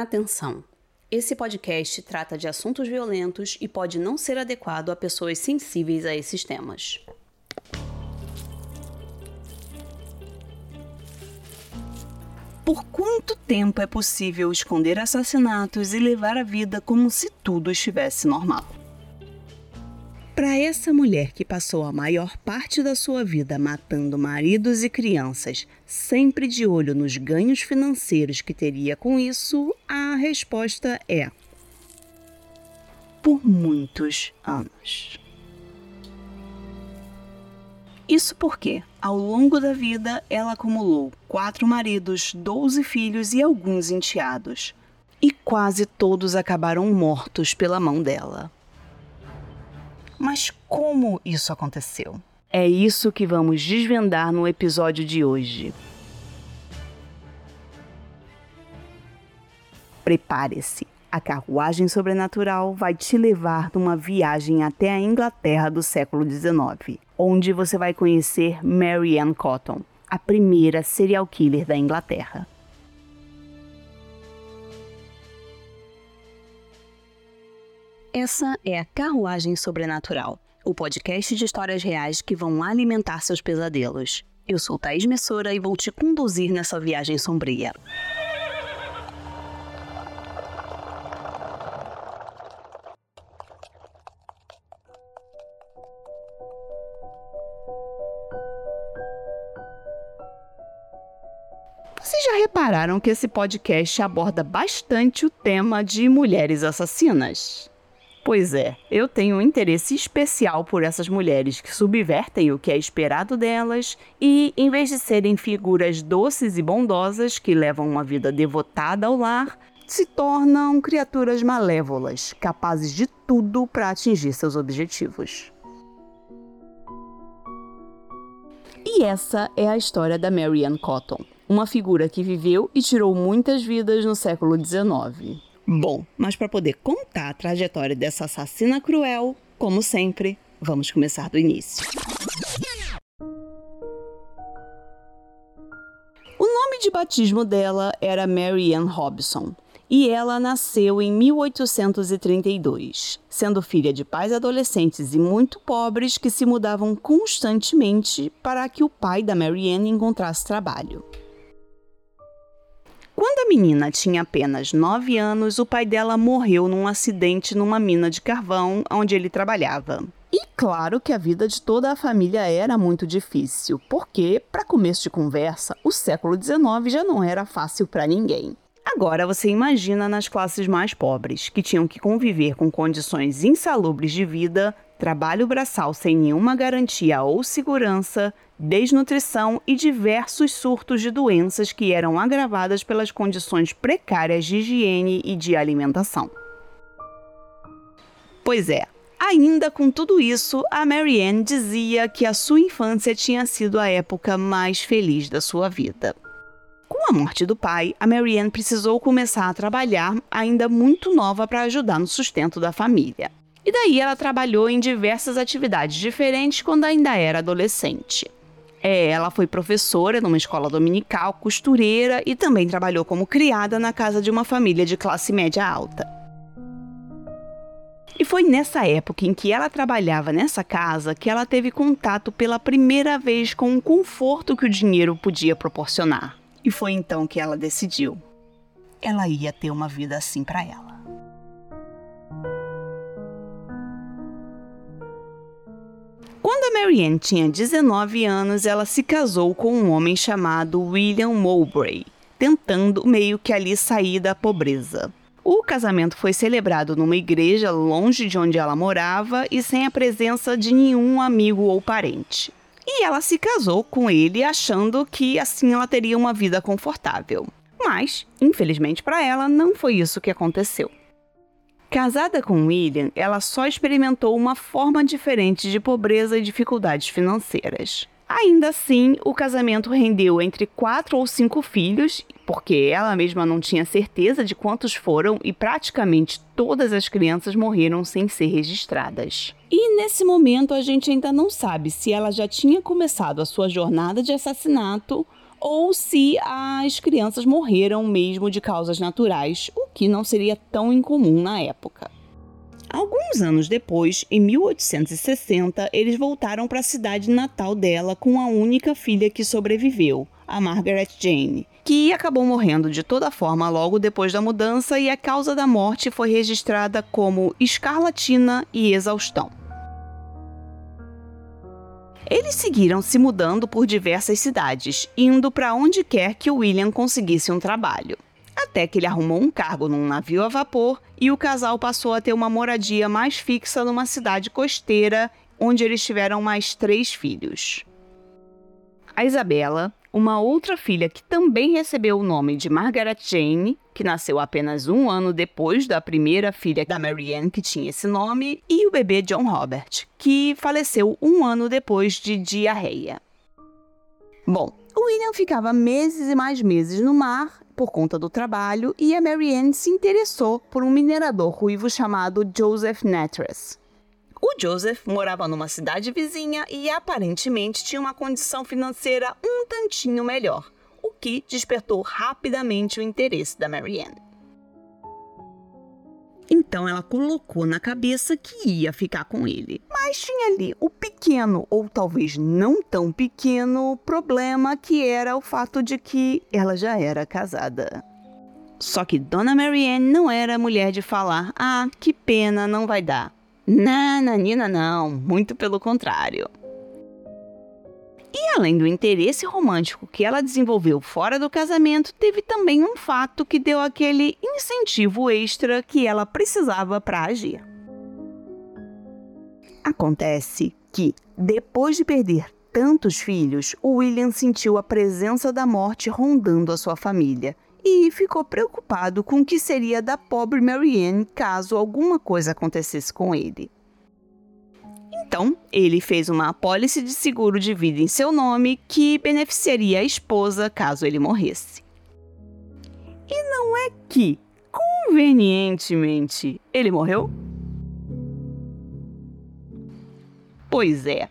Atenção! Esse podcast trata de assuntos violentos e pode não ser adequado a pessoas sensíveis a esses temas. Por quanto tempo é possível esconder assassinatos e levar a vida como se tudo estivesse normal? Para essa mulher que passou a maior parte da sua vida matando maridos e crianças, sempre de olho nos ganhos financeiros que teria com isso, a resposta é: por muitos anos. Isso porque, ao longo da vida, ela acumulou quatro maridos, doze filhos e alguns enteados. E quase todos acabaram mortos pela mão dela. Mas como isso aconteceu? É isso que vamos desvendar no episódio de hoje. Prepare-se, a carruagem sobrenatural vai te levar numa viagem até a Inglaterra do século XIX, onde você vai conhecer Mary Ann Cotton, a primeira serial killer da Inglaterra. Essa é a Carruagem Sobrenatural, o podcast de histórias reais que vão alimentar seus pesadelos. Eu sou Thaís Messora e vou te conduzir nessa viagem sombria. Vocês já repararam que esse podcast aborda bastante o tema de mulheres assassinas? Pois é, eu tenho um interesse especial por essas mulheres que subvertem o que é esperado delas e, em vez de serem figuras doces e bondosas que levam uma vida devotada ao lar, se tornam criaturas malévolas, capazes de tudo para atingir seus objetivos. E essa é a história da Marianne Cotton, uma figura que viveu e tirou muitas vidas no século XIX. Bom, mas para poder contar a trajetória dessa assassina cruel, como sempre, vamos começar do início. O nome de batismo dela era Mary Ann Robson e ela nasceu em 1832, sendo filha de pais adolescentes e muito pobres que se mudavam constantemente para que o pai da Mary Ann encontrasse trabalho. Quando a menina tinha apenas 9 anos, o pai dela morreu num acidente numa mina de carvão onde ele trabalhava. E claro que a vida de toda a família era muito difícil, porque, para começo de conversa, o século XIX já não era fácil para ninguém. Agora você imagina nas classes mais pobres, que tinham que conviver com condições insalubres de vida, trabalho braçal sem nenhuma garantia ou segurança, desnutrição e diversos surtos de doenças que eram agravadas pelas condições precárias de higiene e de alimentação. Pois é, ainda com tudo isso, a Marianne dizia que a sua infância tinha sido a época mais feliz da sua vida. Com a morte do pai, a Marianne precisou começar a trabalhar ainda muito nova para ajudar no sustento da família. E daí ela trabalhou em diversas atividades diferentes quando ainda era adolescente. É, ela foi professora numa escola dominical, costureira e também trabalhou como criada na casa de uma família de classe média alta. E foi nessa época em que ela trabalhava nessa casa que ela teve contato pela primeira vez com o conforto que o dinheiro podia proporcionar. E foi então que ela decidiu. Ela ia ter uma vida assim para ela. Quando a Marianne tinha 19 anos, ela se casou com um homem chamado William Mowbray, tentando meio que ali sair da pobreza. O casamento foi celebrado numa igreja longe de onde ela morava e sem a presença de nenhum amigo ou parente. E ela se casou com ele achando que assim ela teria uma vida confortável. Mas, infelizmente para ela, não foi isso que aconteceu. Casada com William, ela só experimentou uma forma diferente de pobreza e dificuldades financeiras. Ainda assim, o casamento rendeu entre quatro ou cinco filhos, porque ela mesma não tinha certeza de quantos foram e praticamente todas as crianças morreram sem ser registradas. E nesse momento a gente ainda não sabe se ela já tinha começado a sua jornada de assassinato ou se as crianças morreram mesmo de causas naturais, o que não seria tão incomum na época. Alguns anos depois, em 1860, eles voltaram para a cidade natal dela com a única filha que sobreviveu, a Margaret Jane, que acabou morrendo de toda forma logo depois da mudança e a causa da morte foi registrada como escarlatina e exaustão. Eles seguiram se mudando por diversas cidades, indo para onde quer que William conseguisse um trabalho. Até que ele arrumou um cargo num navio a vapor e o casal passou a ter uma moradia mais fixa numa cidade costeira, onde eles tiveram mais três filhos. A Isabela, uma outra filha que também recebeu o nome de Margaret Jane, que nasceu apenas um ano depois da primeira filha da Marianne, que tinha esse nome, e o bebê John Robert, que faleceu um ano depois de diarreia. Bom, o William ficava meses e mais meses no mar por conta do trabalho e a Marianne se interessou por um minerador ruivo chamado Joseph Natras. O Joseph morava numa cidade vizinha e aparentemente tinha uma condição financeira um tantinho melhor, o que despertou rapidamente o interesse da Marianne. Então ela colocou na cabeça que ia ficar com ele. Mas tinha ali o pequeno, ou talvez não tão pequeno, problema que era o fato de que ela já era casada. Só que Dona Marianne não era mulher de falar: ah, que pena, não vai dar. Nananina não, muito pelo contrário. E além do interesse romântico que ela desenvolveu fora do casamento, teve também um fato que deu aquele incentivo extra que ela precisava para agir. Acontece que, depois de perder tantos filhos, o William sentiu a presença da morte rondando a sua família e ficou preocupado com o que seria da pobre Marianne caso alguma coisa acontecesse com ele. Então, ele fez uma apólice de seguro de vida em seu nome que beneficiaria a esposa caso ele morresse. E não é que, convenientemente, ele morreu? Pois é.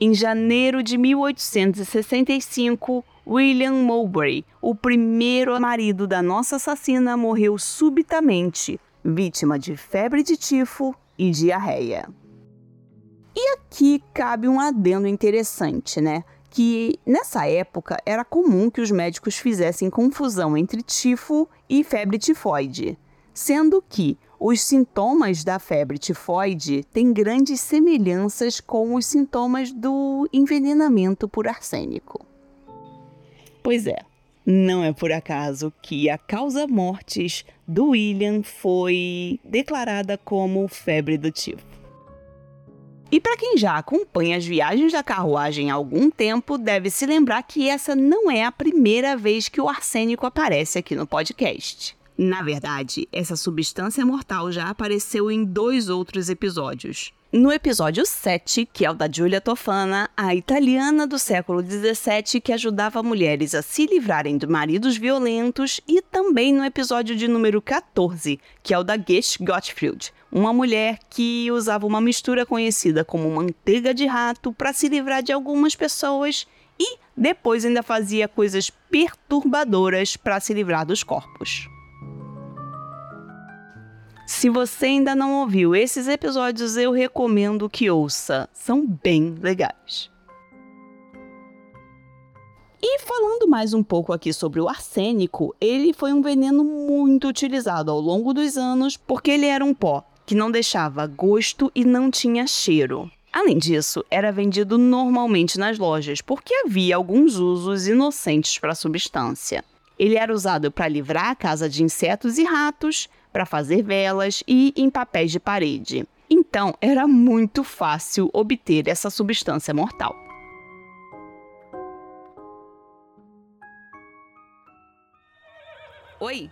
Em janeiro de 1865, William Mowbray, o primeiro marido da nossa assassina, morreu subitamente, vítima de febre de tifo e diarreia. E aqui cabe um adendo interessante, né? Que nessa época era comum que os médicos fizessem confusão entre tifo e febre tifoide, sendo que os sintomas da febre tifoide têm grandes semelhanças com os sintomas do envenenamento por arsênico. Pois é, não é por acaso que a causa mortes do William foi declarada como febre do tifo. E para quem já acompanha as viagens da carruagem há algum tempo, deve se lembrar que essa não é a primeira vez que o arsênico aparece aqui no podcast. Na verdade, essa substância mortal já apareceu em dois outros episódios. No episódio 7, que é o da Giulia Tofana, a italiana do século 17 que ajudava mulheres a se livrarem de maridos violentos, e também no episódio de número 14, que é o da Gish Gottfried, uma mulher que usava uma mistura conhecida como manteiga de rato para se livrar de algumas pessoas e depois ainda fazia coisas perturbadoras para se livrar dos corpos. Se você ainda não ouviu esses episódios, eu recomendo que ouça. São bem legais. E falando mais um pouco aqui sobre o arsênico, ele foi um veneno muito utilizado ao longo dos anos porque ele era um pó que não deixava gosto e não tinha cheiro. Além disso, era vendido normalmente nas lojas porque havia alguns usos inocentes para a substância. Ele era usado para livrar a casa de insetos e ratos, para fazer velas e em papéis de parede. Então, era muito fácil obter essa substância mortal. Oi?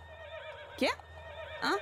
Quê? Hã?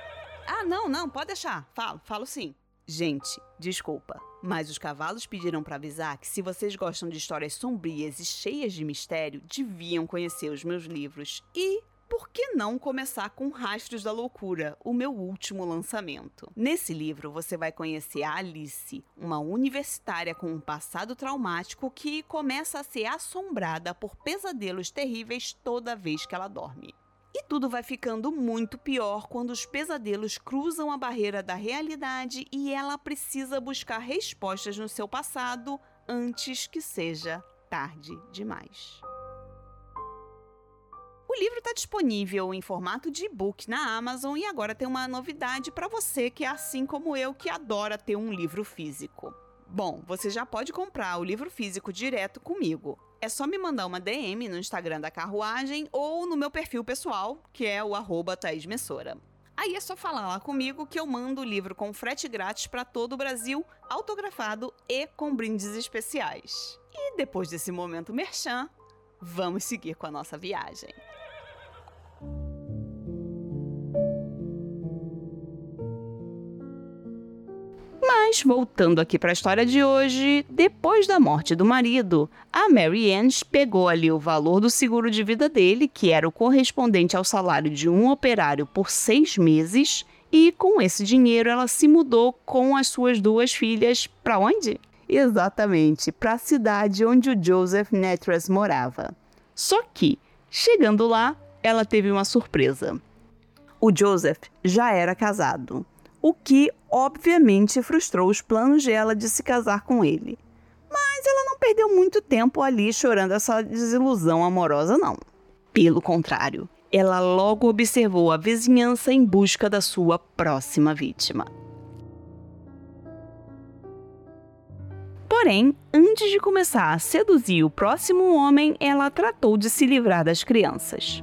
Ah, não, não, pode deixar. Falo, falo sim. Gente, desculpa, mas os cavalos pediram para avisar que se vocês gostam de histórias sombrias e cheias de mistério, deviam conhecer os meus livros. E por que não começar com Rastros da Loucura, o meu último lançamento? Nesse livro você vai conhecer a Alice, uma universitária com um passado traumático que começa a ser assombrada por pesadelos terríveis toda vez que ela dorme. E tudo vai ficando muito pior quando os pesadelos cruzam a barreira da realidade e ela precisa buscar respostas no seu passado antes que seja tarde demais. O livro está disponível em formato de e-book na Amazon e agora tem uma novidade para você que é assim como eu que adora ter um livro físico. Bom, você já pode comprar o livro físico direto comigo. É só me mandar uma DM no Instagram da Carruagem ou no meu perfil pessoal, que é o arroba. Aí é só falar lá comigo que eu mando o livro com frete grátis para todo o Brasil, autografado e com brindes especiais. E depois desse momento merchan, vamos seguir com a nossa viagem. Mas, voltando aqui para a história de hoje, depois da morte do marido, a Mary Ann pegou ali o valor do seguro de vida dele, que era o correspondente ao salário de um operário por seis meses, e com esse dinheiro ela se mudou com as suas duas filhas para onde? Exatamente, para a cidade onde o Joseph Netras morava. Só que, chegando lá, ela teve uma surpresa. O Joseph já era casado o que obviamente frustrou os planos dela de se casar com ele. Mas ela não perdeu muito tempo ali chorando essa desilusão amorosa, não. Pelo contrário, ela logo observou a vizinhança em busca da sua próxima vítima. Porém, antes de começar a seduzir o próximo homem, ela tratou de se livrar das crianças.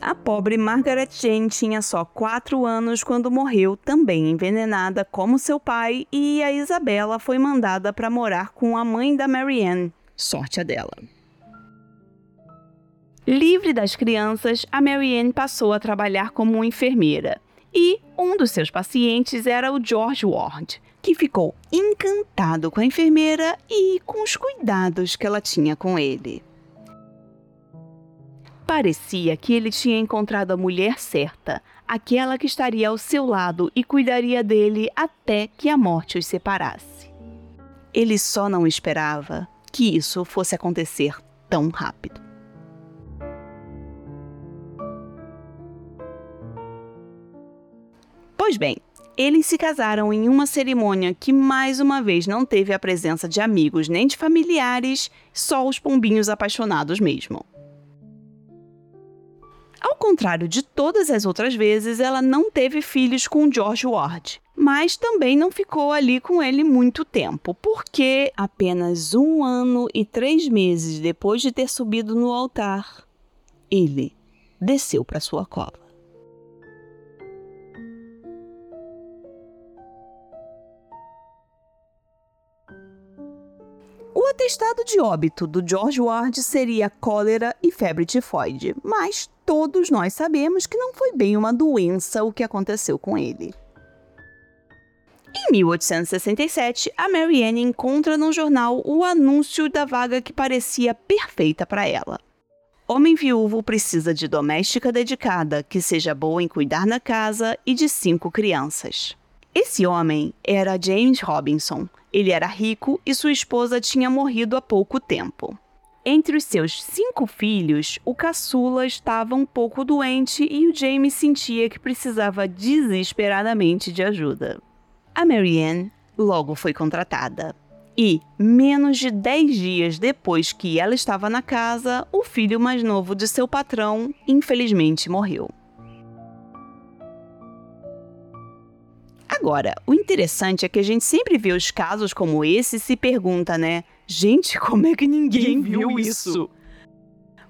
A pobre Margaret Jane tinha só quatro anos quando morreu, também envenenada como seu pai, e a Isabela foi mandada para morar com a mãe da Marianne. Sorte a dela. Livre das crianças, a Marianne passou a trabalhar como enfermeira. E um dos seus pacientes era o George Ward, que ficou encantado com a enfermeira e com os cuidados que ela tinha com ele. Parecia que ele tinha encontrado a mulher certa, aquela que estaria ao seu lado e cuidaria dele até que a morte os separasse. Ele só não esperava que isso fosse acontecer tão rápido. Pois bem, eles se casaram em uma cerimônia que mais uma vez não teve a presença de amigos nem de familiares, só os pombinhos apaixonados mesmo. Ao contrário de todas as outras vezes, ela não teve filhos com George Ward, mas também não ficou ali com ele muito tempo, porque apenas um ano e três meses depois de ter subido no altar, ele desceu para sua cova. O atestado de óbito do George Ward seria cólera e febre tifoide, mas todos nós sabemos que não foi bem uma doença o que aconteceu com ele. Em 1867, a Marianne encontra no jornal o anúncio da vaga que parecia perfeita para ela. Homem viúvo precisa de doméstica dedicada, que seja boa em cuidar da casa e de cinco crianças. Esse homem era James Robinson. Ele era rico e sua esposa tinha morrido há pouco tempo. Entre os seus cinco filhos, o caçula estava um pouco doente e o James sentia que precisava desesperadamente de ajuda. A Marianne logo foi contratada. E, menos de dez dias depois que ela estava na casa, o filho mais novo de seu patrão infelizmente morreu. Agora, o interessante é que a gente sempre vê os casos como esse e se pergunta, né? Gente, como é que ninguém viu isso?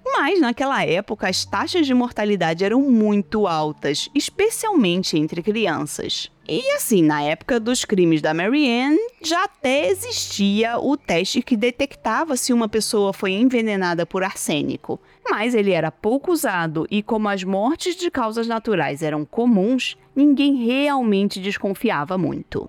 Mas naquela época as taxas de mortalidade eram muito altas, especialmente entre crianças. E assim, na época dos crimes da Marianne, já até existia o teste que detectava se uma pessoa foi envenenada por arsênico. Mas ele era pouco usado e, como as mortes de causas naturais eram comuns, ninguém realmente desconfiava muito.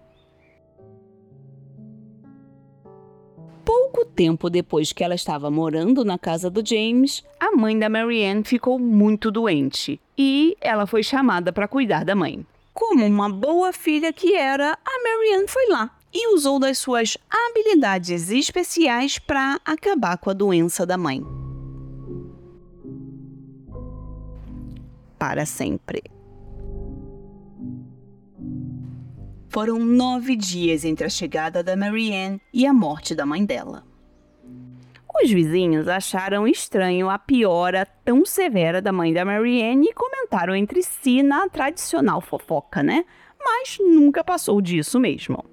Pouco tempo depois que ela estava morando na casa do James, a mãe da Marianne ficou muito doente e ela foi chamada para cuidar da mãe. Como uma boa filha que era, a Marianne foi lá e usou das suas habilidades especiais para acabar com a doença da mãe. para sempre. Foram nove dias entre a chegada da Marianne e a morte da mãe dela. Os vizinhos acharam estranho a piora tão severa da mãe da Marianne e comentaram entre si na tradicional fofoca, né? Mas nunca passou disso mesmo.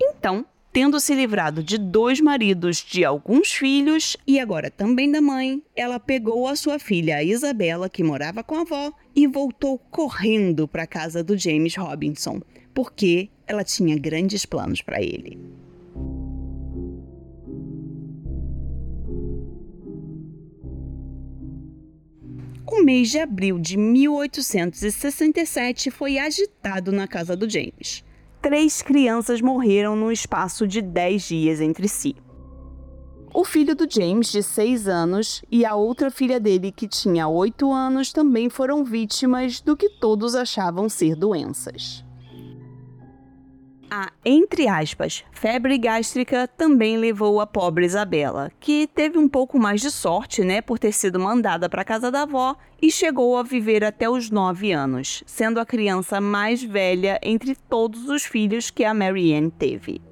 Então, tendo se livrado de dois maridos, de alguns filhos e agora também da mãe, ela pegou a sua filha Isabela, que morava com a avó, e voltou correndo para a casa do James Robinson, porque ela tinha grandes planos para ele. O mês de abril de 1867 foi agitado na casa do James. Três crianças morreram no espaço de dez dias entre si. O filho do James, de seis anos, e a outra filha dele, que tinha oito anos, também foram vítimas do que todos achavam ser doenças. A, entre aspas, febre gástrica também levou a pobre Isabela, que teve um pouco mais de sorte, né, por ter sido mandada para casa da avó e chegou a viver até os nove anos, sendo a criança mais velha entre todos os filhos que a Marianne teve.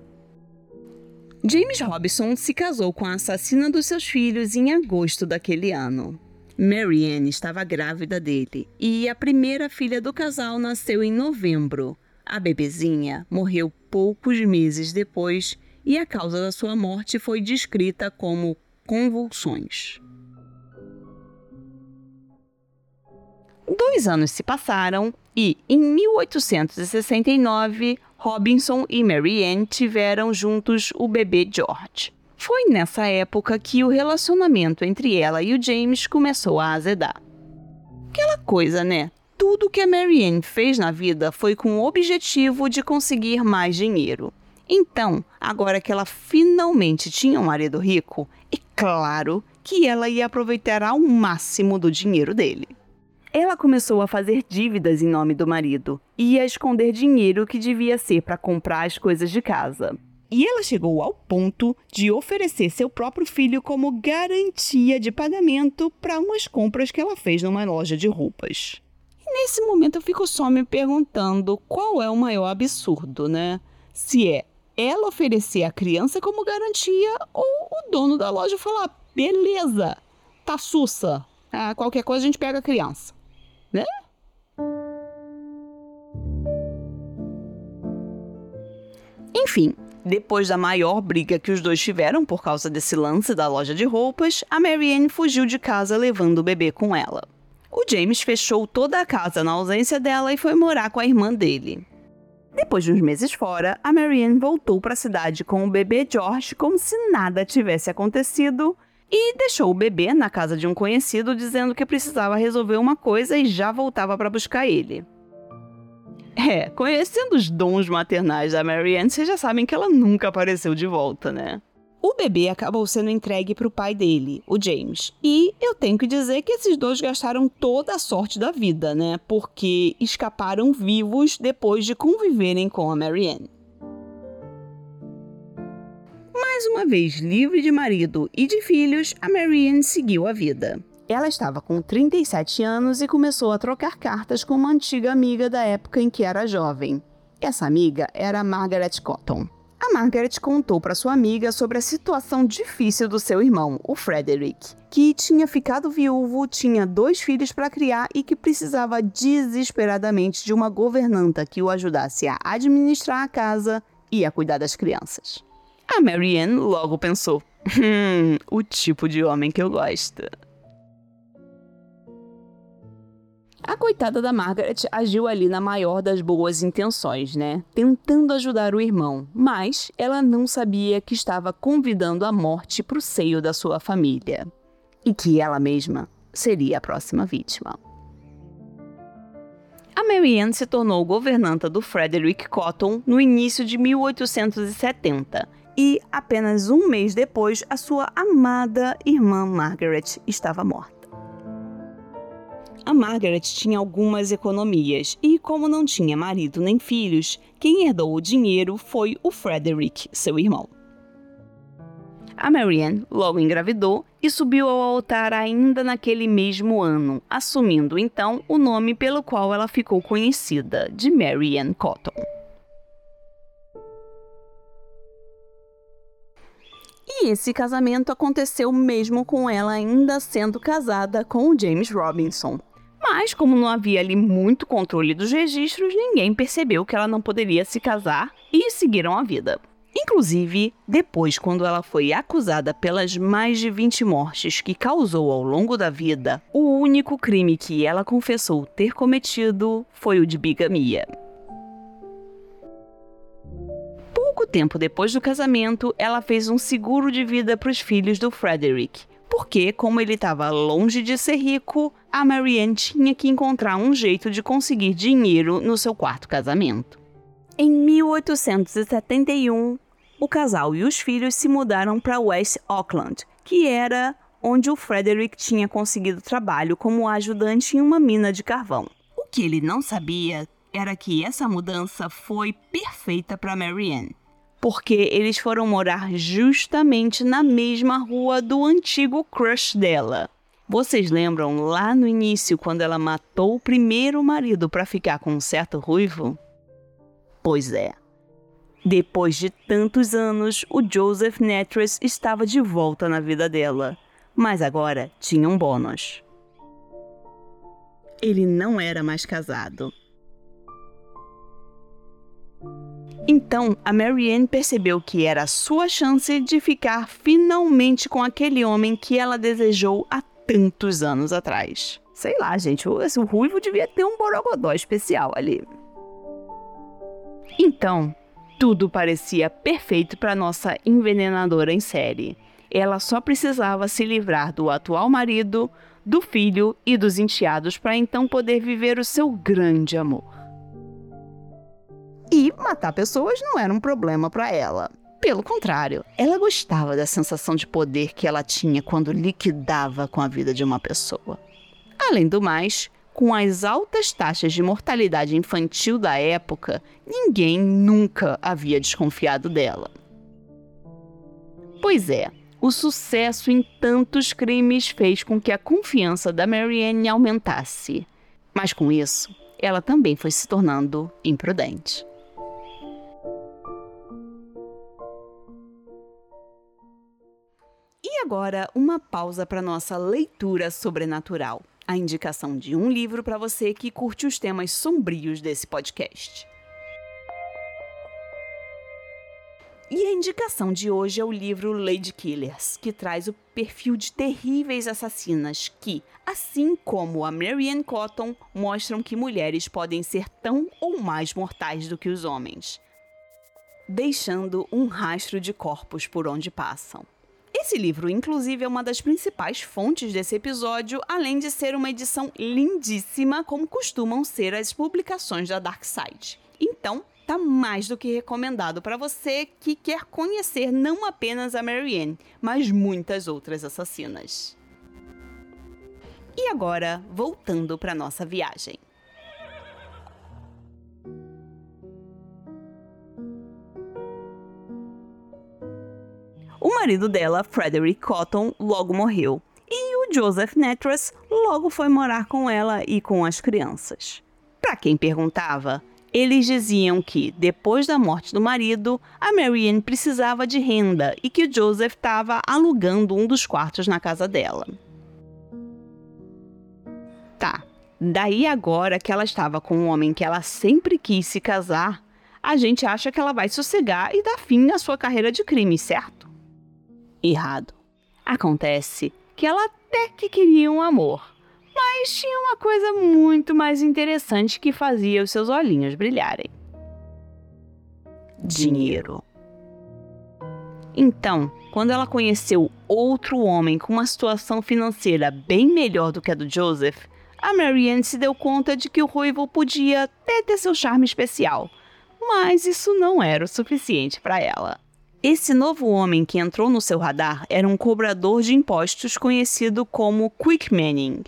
James Robinson se casou com a assassina dos seus filhos em agosto daquele ano. Marianne estava grávida dele e a primeira filha do casal nasceu em novembro a bebezinha morreu poucos meses depois e a causa da sua morte foi descrita como convulsões. Dois anos se passaram e, em 1869, Robinson e Marianne tiveram juntos o bebê George. Foi nessa época que o relacionamento entre ela e o James começou a azedar. Aquela coisa, né? Tudo que a Marianne fez na vida foi com o objetivo de conseguir mais dinheiro. Então, agora que ela finalmente tinha um marido rico, é claro que ela ia aproveitar ao máximo do dinheiro dele. Ela começou a fazer dívidas em nome do marido e a esconder dinheiro que devia ser para comprar as coisas de casa. E ela chegou ao ponto de oferecer seu próprio filho como garantia de pagamento para umas compras que ela fez numa loja de roupas. Nesse momento eu fico só me perguntando qual é o maior absurdo, né? Se é ela oferecer a criança como garantia ou o dono da loja falar: beleza, tá sussa, ah, qualquer coisa a gente pega a criança, né? Enfim, depois da maior briga que os dois tiveram por causa desse lance da loja de roupas, a Marianne fugiu de casa levando o bebê com ela. O James fechou toda a casa na ausência dela e foi morar com a irmã dele. Depois de uns meses fora, a Marianne voltou para a cidade com o bebê George como se nada tivesse acontecido e deixou o bebê na casa de um conhecido dizendo que precisava resolver uma coisa e já voltava para buscar ele. É, conhecendo os dons maternais da Marianne, vocês já sabem que ela nunca apareceu de volta, né? O bebê acabou sendo entregue para o pai dele, o James. E eu tenho que dizer que esses dois gastaram toda a sorte da vida, né? Porque escaparam vivos depois de conviverem com a Marianne. Mais uma vez livre de marido e de filhos, a Marianne seguiu a vida. Ela estava com 37 anos e começou a trocar cartas com uma antiga amiga da época em que era jovem. Essa amiga era Margaret Cotton. A Margaret contou para sua amiga sobre a situação difícil do seu irmão, o Frederick, que tinha ficado viúvo, tinha dois filhos para criar e que precisava desesperadamente de uma governanta que o ajudasse a administrar a casa e a cuidar das crianças. A Marianne logo pensou: hum, o tipo de homem que eu gosto. A coitada da Margaret agiu ali na maior das boas intenções, né? Tentando ajudar o irmão, mas ela não sabia que estava convidando a morte para o seio da sua família. E que ela mesma seria a próxima vítima. A Marianne se tornou governanta do Frederick Cotton no início de 1870 e, apenas um mês depois, a sua amada irmã Margaret estava morta a Margaret tinha algumas economias e, como não tinha marido nem filhos, quem herdou o dinheiro foi o Frederick, seu irmão. A Marianne logo engravidou e subiu ao altar ainda naquele mesmo ano, assumindo então o nome pelo qual ela ficou conhecida, de Marianne Cotton. E esse casamento aconteceu mesmo com ela ainda sendo casada com o James Robinson. Mas, como não havia ali muito controle dos registros, ninguém percebeu que ela não poderia se casar e seguiram a vida. Inclusive, depois, quando ela foi acusada pelas mais de 20 mortes que causou ao longo da vida, o único crime que ela confessou ter cometido foi o de bigamia. Pouco tempo depois do casamento, ela fez um seguro de vida para os filhos do Frederick, porque, como ele estava longe de ser rico, a Marianne tinha que encontrar um jeito de conseguir dinheiro no seu quarto casamento. Em 1871, o casal e os filhos se mudaram para West Auckland, que era onde o Frederick tinha conseguido trabalho como ajudante em uma mina de carvão. O que ele não sabia era que essa mudança foi perfeita para Marianne, porque eles foram morar justamente na mesma rua do antigo crush dela. Vocês lembram lá no início quando ela matou o primeiro marido para ficar com um certo ruivo? Pois é. Depois de tantos anos, o Joseph Netras estava de volta na vida dela, mas agora tinha um bônus. Ele não era mais casado. Então, a Marianne percebeu que era a sua chance de ficar finalmente com aquele homem que ela desejou há tantos anos atrás. Sei lá, gente, o ruivo devia ter um borogodó especial ali. Então, tudo parecia perfeito para nossa envenenadora em série. Ela só precisava se livrar do atual marido, do filho e dos enteados para então poder viver o seu grande amor. E matar pessoas não era um problema para ela. Pelo contrário, ela gostava da sensação de poder que ela tinha quando liquidava com a vida de uma pessoa. Além do mais, com as altas taxas de mortalidade infantil da época, ninguém nunca havia desconfiado dela. Pois é, o sucesso em tantos crimes fez com que a confiança da Marianne aumentasse. Mas com isso, ela também foi se tornando imprudente. E agora, uma pausa para nossa leitura sobrenatural a indicação de um livro para você que curte os temas sombrios desse podcast. E a indicação de hoje é o livro Lady Killers, que traz o perfil de terríveis assassinas que, assim como a Marianne Cotton, mostram que mulheres podem ser tão ou mais mortais do que os homens, deixando um rastro de corpos por onde passam. Esse livro, inclusive, é uma das principais fontes desse episódio, além de ser uma edição lindíssima, como costumam ser as publicações da Dark Side. Então, tá mais do que recomendado para você que quer conhecer não apenas a Marianne, mas muitas outras assassinas. E agora, voltando para nossa viagem. O marido dela, Frederick Cotton, logo morreu. E o Joseph Netras logo foi morar com ela e com as crianças. Para quem perguntava, eles diziam que, depois da morte do marido, a Marianne precisava de renda e que o Joseph estava alugando um dos quartos na casa dela. Tá, daí agora que ela estava com um homem que ela sempre quis se casar, a gente acha que ela vai sossegar e dar fim à sua carreira de crime, certo? Errado. Acontece que ela até que queria um amor, mas tinha uma coisa muito mais interessante que fazia os seus olhinhos brilharem: dinheiro. Então, quando ela conheceu outro homem com uma situação financeira bem melhor do que a do Joseph, a Marianne se deu conta de que o ruivo podia até ter seu charme especial, mas isso não era o suficiente para ela. Esse novo homem que entrou no seu radar era um cobrador de impostos conhecido como Quick Manning.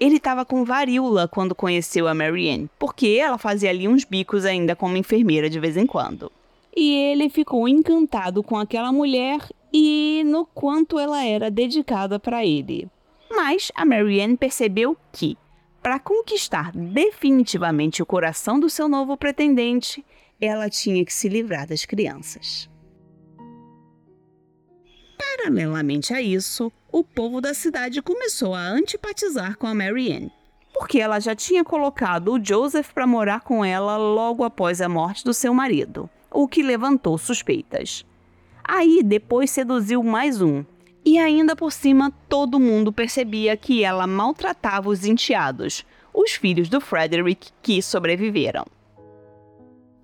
Ele estava com varíola quando conheceu a Marianne, porque ela fazia ali uns bicos ainda como enfermeira de vez em quando. E ele ficou encantado com aquela mulher e no quanto ela era dedicada para ele. Mas a Marianne percebeu que, para conquistar definitivamente o coração do seu novo pretendente, ela tinha que se livrar das crianças. Paralelamente a isso, o povo da cidade começou a antipatizar com a Marianne, porque ela já tinha colocado o Joseph para morar com ela logo após a morte do seu marido, o que levantou suspeitas. Aí depois seduziu mais um, e ainda por cima todo mundo percebia que ela maltratava os enteados, os filhos do Frederick que sobreviveram.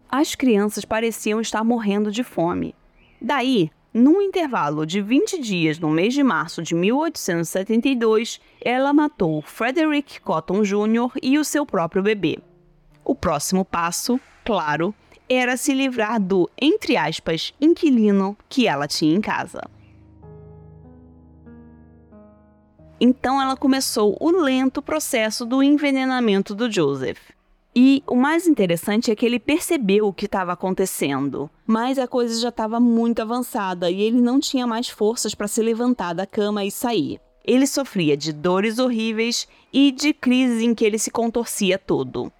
As crianças pareciam estar morrendo de fome. Daí, num intervalo de 20 dias no mês de março de 1872, ela matou Frederick Cotton Jr. e o seu próprio bebê. O próximo passo, claro, era se livrar do, entre aspas, inquilino que ela tinha em casa. Então ela começou o lento processo do envenenamento do Joseph. E o mais interessante é que ele percebeu o que estava acontecendo, mas a coisa já estava muito avançada e ele não tinha mais forças para se levantar da cama e sair. Ele sofria de dores horríveis e de crises em que ele se contorcia todo.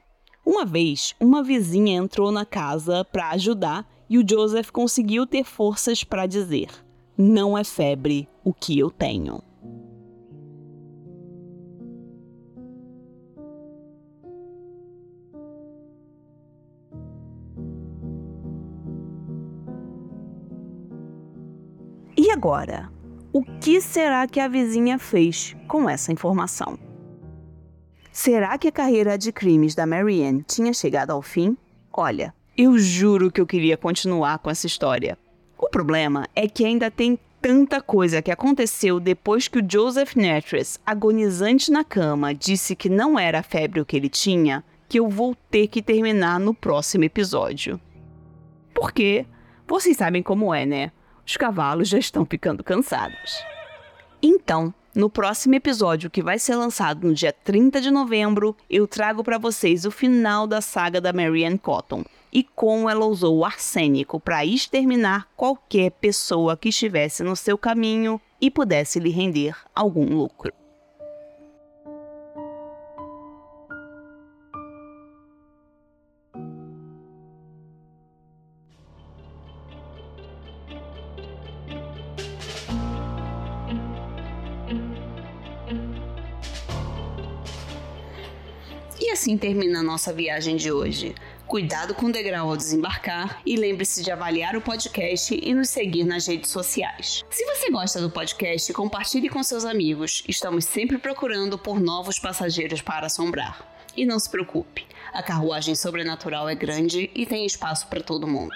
Uma vez, uma vizinha entrou na casa para ajudar e o Joseph conseguiu ter forças para dizer: Não é febre o que eu tenho. E agora? O que será que a vizinha fez com essa informação? Será que a carreira de crimes da Marianne tinha chegado ao fim? Olha, eu juro que eu queria continuar com essa história. O problema é que ainda tem tanta coisa que aconteceu depois que o Joseph Netris, agonizante na cama, disse que não era a febre o que ele tinha, que eu vou ter que terminar no próximo episódio. Porque vocês sabem como é, né? Os cavalos já estão ficando cansados. Então, no próximo episódio, que vai ser lançado no dia 30 de novembro, eu trago para vocês o final da saga da Marianne Cotton e como ela usou o arsênico para exterminar qualquer pessoa que estivesse no seu caminho e pudesse lhe render algum lucro. Nossa viagem de hoje. Cuidado com o degrau ao desembarcar e lembre-se de avaliar o podcast e nos seguir nas redes sociais. Se você gosta do podcast, compartilhe com seus amigos. Estamos sempre procurando por novos passageiros para assombrar. E não se preocupe, a carruagem sobrenatural é grande e tem espaço para todo mundo.